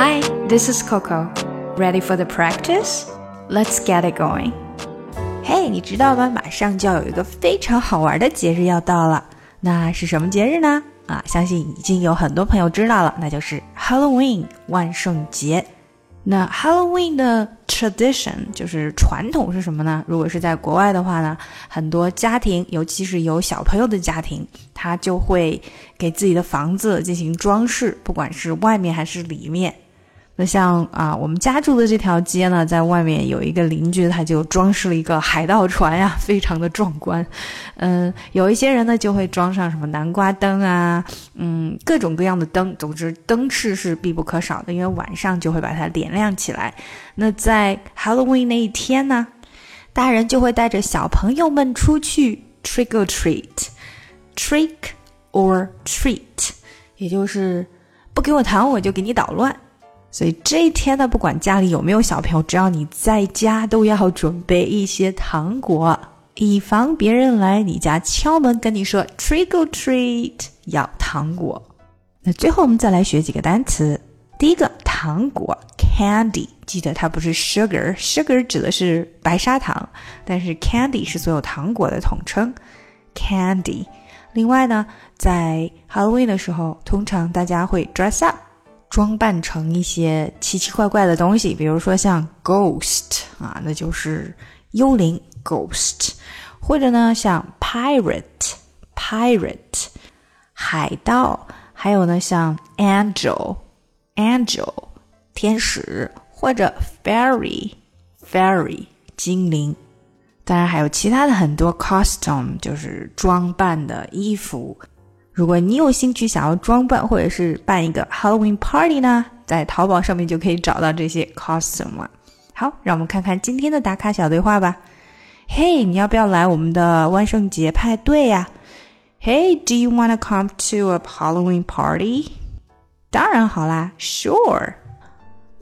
Hi, this is Coco. Ready for the practice? Let's get it going. 嘿，你知道吗？马上就要有一个非常好玩的节日要到了，那是什么节日呢？啊，相信已经有很多朋友知道了，那就是 Halloween 万圣节。那 Halloween 的 tradition 就是传统是什么呢？如果是在国外的话呢，很多家庭，尤其是有小朋友的家庭，他就会给自己的房子进行装饰，不管是外面还是里面。那像啊，我们家住的这条街呢，在外面有一个邻居，他就装饰了一个海盗船呀，非常的壮观。嗯，有一些人呢就会装上什么南瓜灯啊，嗯，各种各样的灯。总之，灯饰是必不可少的，因为晚上就会把它点亮起来。那在 Halloween 那一天呢，大人就会带着小朋友们出去 trick or treat，trick or treat，也就是不给我糖，我就给你捣乱。所以这一天呢，不管家里有没有小朋友，只要你在家，都要准备一些糖果，以防别人来你家敲门跟你说 “trick or treat” 要糖果。那最后我们再来学几个单词。第一个糖果 （candy），记得它不是 sugar，sugar 指的是白砂糖，但是 candy 是所有糖果的统称，candy。另外呢，在 Halloween 的时候，通常大家会 dress up。装扮成一些奇奇怪怪的东西，比如说像 ghost 啊，那就是幽灵 ghost，或者呢像 pirate pirate 海盗，还有呢像 angel angel 天使，或者 fairy fairy 精灵。当然还有其他的很多 costume，就是装扮的衣服。如果你有兴趣想要装扮或者是办一个 Halloween party 呢，在淘宝上面就可以找到这些 costume 了。好，让我们看看今天的打卡小对话吧。Hey，你要不要来我们的万圣节派对呀？Hey，do you wanna come to a Halloween party？当然好啦，Sure。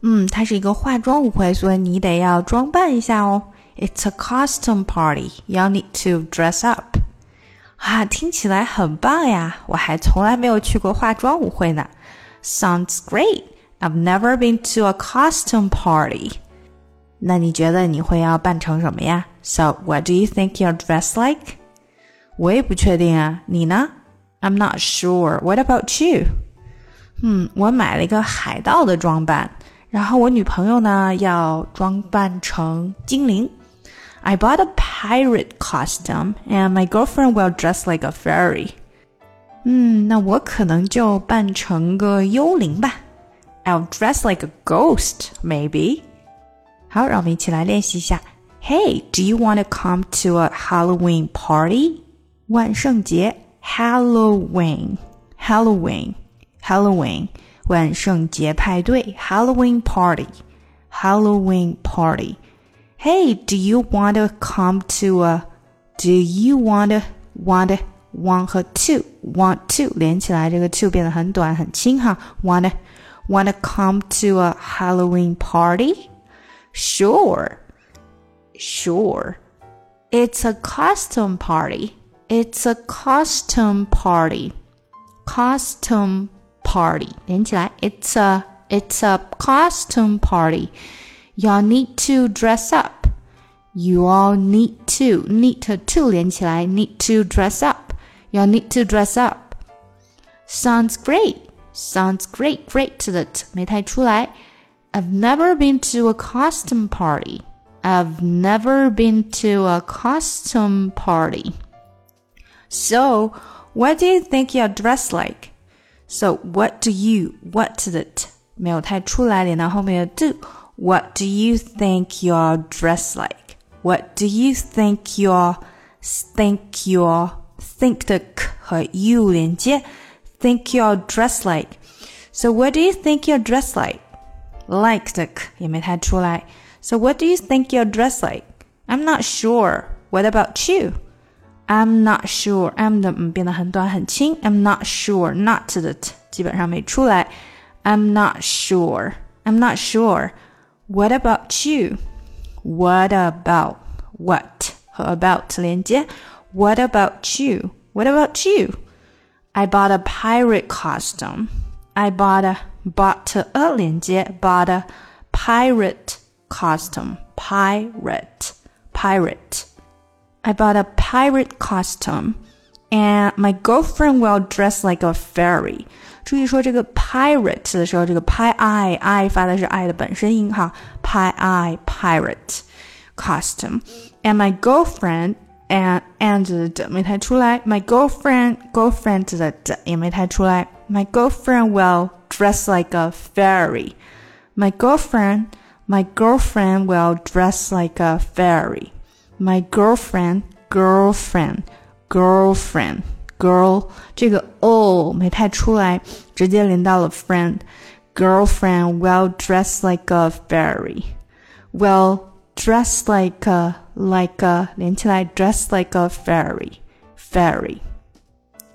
嗯，它是一个化妆舞会，所以你得要装扮一下哦。It's a costume party. You'll need to dress up. 啊，听起来很棒呀！我还从来没有去过化妆舞会呢。Sounds great. I've never been to a costume party. 那你觉得你会要扮成什么呀？So what do you think you'll dress like? 我也不确定啊，你呢？I'm not sure. What about you? 嗯，我买了一个海盗的装扮，然后我女朋友呢要装扮成精灵。I bought a pirate costume, and my girlfriend will dress like a fairy. 嗯，那我可能就扮成个幽灵吧。I'll dress like a ghost, maybe. 好，让我们一起来练习一下。Hey, do you want to come to a Halloween party? 万圣节，Halloween, Halloween, Halloween，万圣节派对，Halloween party, Halloween party。 Hey, do you want to come to a? Do you want to want to want 和 to want to 连起来，这个 to 变得很短很轻哈。Want to want to come to a Halloween party? Sure, sure. It's a costume party. It's a costume party. Costume party 连起来，It's a It's a costume party. Y'all need to dress up. You all need to need to 连起来，need to dress up. Y'all need to dress up. Sounds great. Sounds great. Great 的没太出来。I've never been to a costume party. I've never been to a costume party. So, what do you think you're dressed like? So, what do you what 的没有太出来，连到后面的 do。what do you think you're dressed like? What do you think you're think you're think 的 k 和 you 连接，think you're dressed like. So what do you think you're dressed like? Like 的 k 也没太出来。So what do you think you're dressed like? I'm not sure. What about you? I'm not sure. I'm 的嗯变得很短很轻。I'm not sure. Not 的 t 基本上没出来。I'm not sure. I'm not sure. What about you? What about what 和 about 连接？What about you? What about you? I bought a pirate costume. I bought a bought a 连接 bought a pirate costume pirate pirate. I bought a pirate costume and my girlfriend will dress like a fairy. 注意说这个 pirate 的时候，这个 pi i i 发的是 i 的本身音哈，pi i pirate costume. And my girlfriend and and 的没太出来，my girlfriend girlfriend 的的也没太出来。My girlfriend will dress like a fairy. My girlfriend my girlfriend will dress like a fairy. My girlfriend girlfriend girlfriend girl 这个 o 没太出来，直接连到了 friend。Girlfriend will dress like a fairy. Will dress like a like a 连起来 dress like a fairy fairy.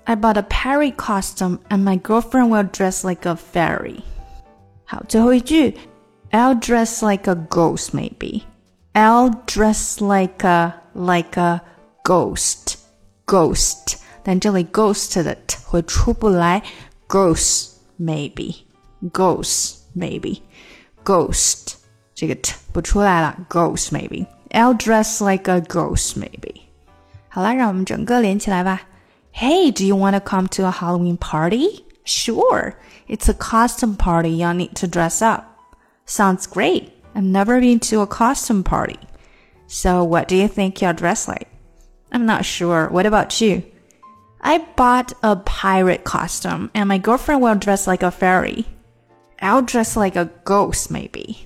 I bought a fairy costume and my girlfriend will dress like a fairy. 好，最后一句，I'll dress like a ghost maybe. I'll dress like a like a ghost ghost，但这里 ghost 的 t 会出不来，ghost maybe ghost maybe ghost 这个 t 不出来了，ghost maybe I'll dress like a ghost maybe。好啦，让我们整个连起来吧。Hey, do you want to come to a Halloween party? Sure. It's a costume party. You'll need to dress up. Sounds great. I've never been to a costume party. So, what do you think you'll dress like? I'm not sure. What about you? I bought a pirate costume and my girlfriend will dress like a fairy. I'll dress like a ghost maybe.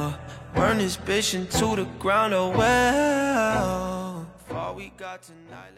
Burn this bitch into the ground, oh well. All we got tonight,